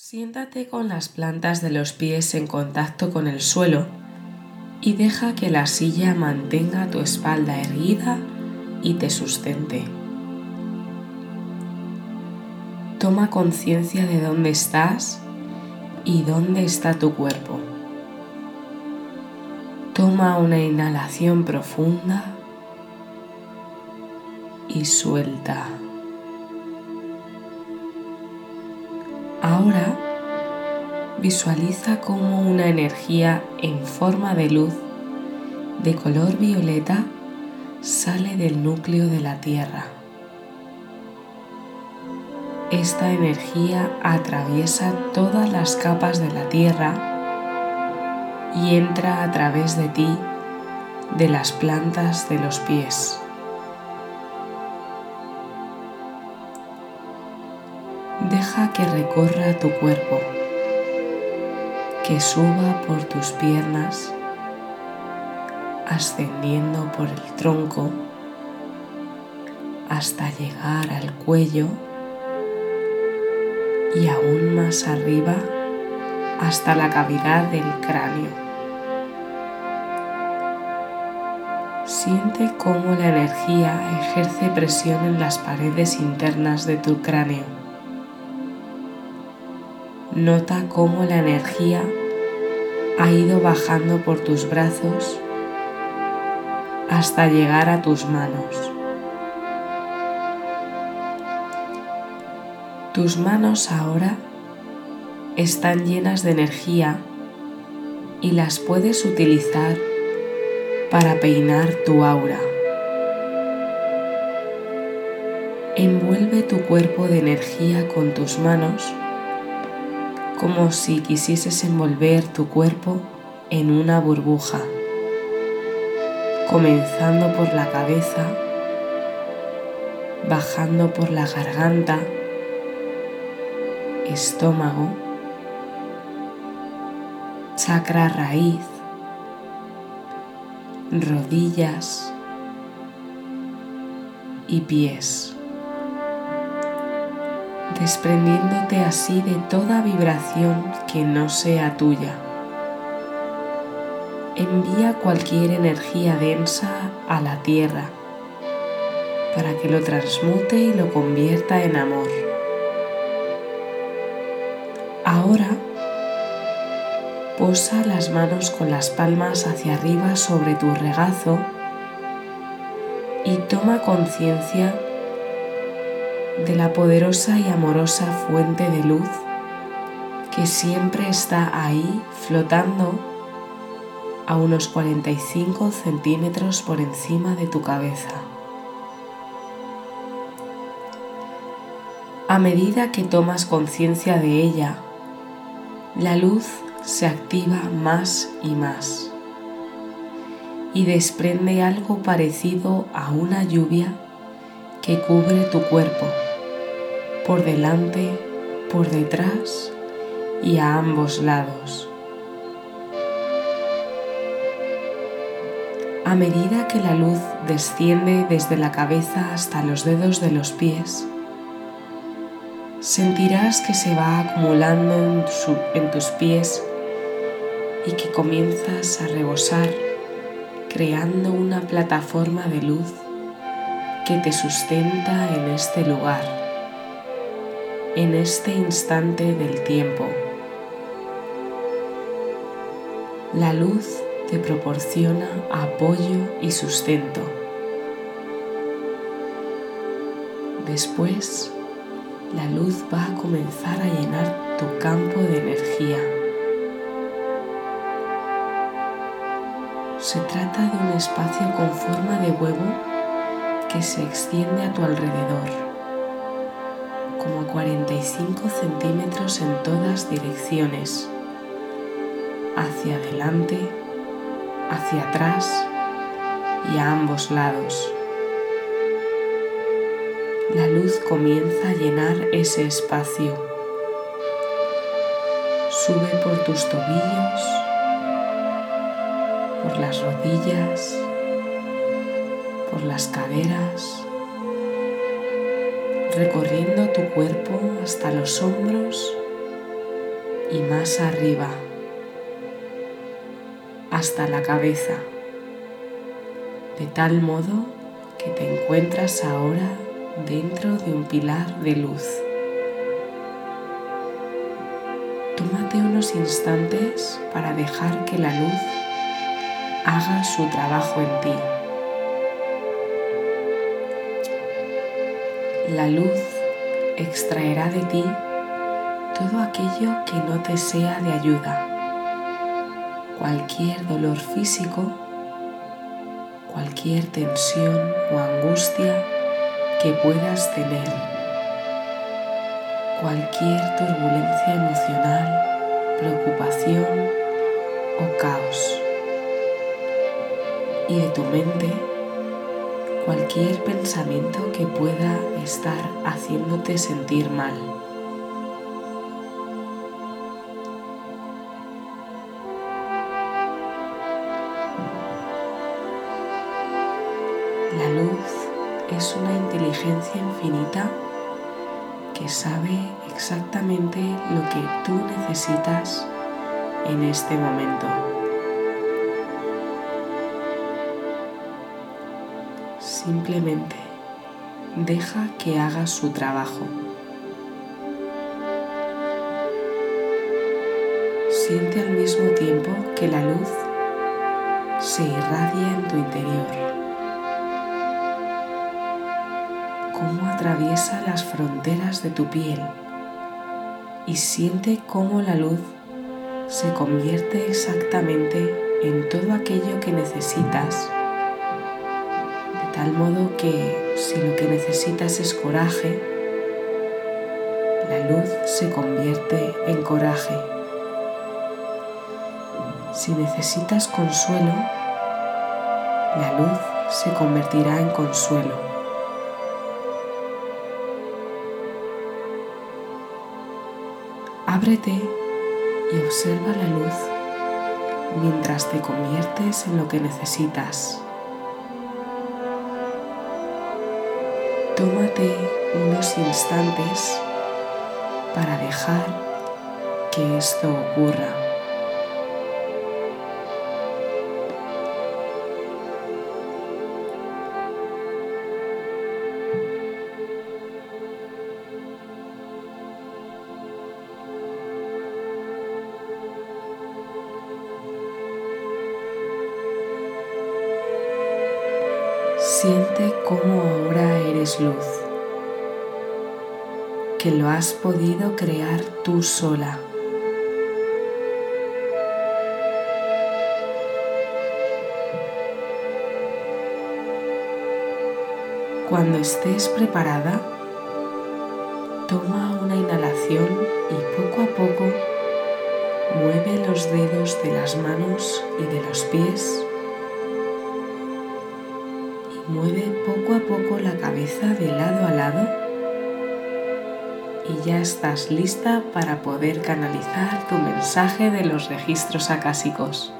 Siéntate con las plantas de los pies en contacto con el suelo y deja que la silla mantenga tu espalda erguida y te sustente. Toma conciencia de dónde estás y dónde está tu cuerpo. Toma una inhalación profunda y suelta. Ahora visualiza cómo una energía en forma de luz de color violeta sale del núcleo de la Tierra. Esta energía atraviesa todas las capas de la Tierra y entra a través de ti de las plantas de los pies. Que recorra tu cuerpo, que suba por tus piernas, ascendiendo por el tronco hasta llegar al cuello y aún más arriba hasta la cavidad del cráneo. Siente cómo la energía ejerce presión en las paredes internas de tu cráneo Nota cómo la energía ha ido bajando por tus brazos hasta llegar a tus manos. Tus manos ahora están llenas de energía y las puedes utilizar para peinar tu aura. Envuelve tu cuerpo de energía con tus manos como si quisieses envolver tu cuerpo en una burbuja, comenzando por la cabeza, bajando por la garganta, estómago, chakra raíz, rodillas y pies desprendiéndote así de toda vibración que no sea tuya. Envía cualquier energía densa a la tierra para que lo transmute y lo convierta en amor. Ahora posa las manos con las palmas hacia arriba sobre tu regazo y toma conciencia de la poderosa y amorosa fuente de luz que siempre está ahí flotando a unos 45 centímetros por encima de tu cabeza. A medida que tomas conciencia de ella, la luz se activa más y más y desprende algo parecido a una lluvia que cubre tu cuerpo por delante, por detrás y a ambos lados. A medida que la luz desciende desde la cabeza hasta los dedos de los pies, sentirás que se va acumulando en, tus pies y que comienzas a rebosar creando una plataforma de luz que te sustenta en este lugar en este instante del tiempo. La luz te proporciona apoyo y sustento. Después, la luz va a comenzar a llenar tu campo de energía. Se trata de un espacio con forma de huevo que se extiende a tu alrededor 45 centímetros en todas direcciones, hacia adelante, hacia atrás y a ambos lados. La luz comienza a llenar ese espacio. Sube por tus tobillos, por las rodillas, por las caderas, recorriendo tu cuerpo hasta los hombros y más arriba hasta la cabeza, de tal modo que te encuentras ahora dentro de un pilar de luz. Tómate unos instantes para dejar que la luz haga su trabajo en ti. La luz extraerá de ti todo aquello que no te sea de ayuda, cualquier dolor físico, cualquier tensión o angustia que puedas tener, cualquier turbulencia emocional, preocupación o caos. Y de tu mente, cualquier pensamiento que pueda estar haciéndote sentir mal. La luz es una inteligencia infinita que sabe exactamente lo que tú necesitas en este momento. Simplemente deja que haga su trabajo. Siente al mismo tiempo que la luz se irradia en tu interior. cómo atraviesa las fronteras de tu piel y siente cómo la luz se convierte exactamente en todo aquello que necesitas, tal modo que si lo que necesitas es coraje, la luz se convierte en coraje. Si necesitas consuelo, la luz se convertirá en consuelo. Ábrete y observa la luz mientras te conviertes en lo que necesitas. Tómate unos instantes para dejar que esto ocurra. Siente cómo ahora eres luz, que lo has podido crear tú sola. Cuando estés preparada, toma una inhalación y poco a poco mueve los dedos de las manos y de los pies Mueve poco a poco la cabeza de lado a lado y ya estás lista para poder canalizar tu mensaje de los registros acásicos.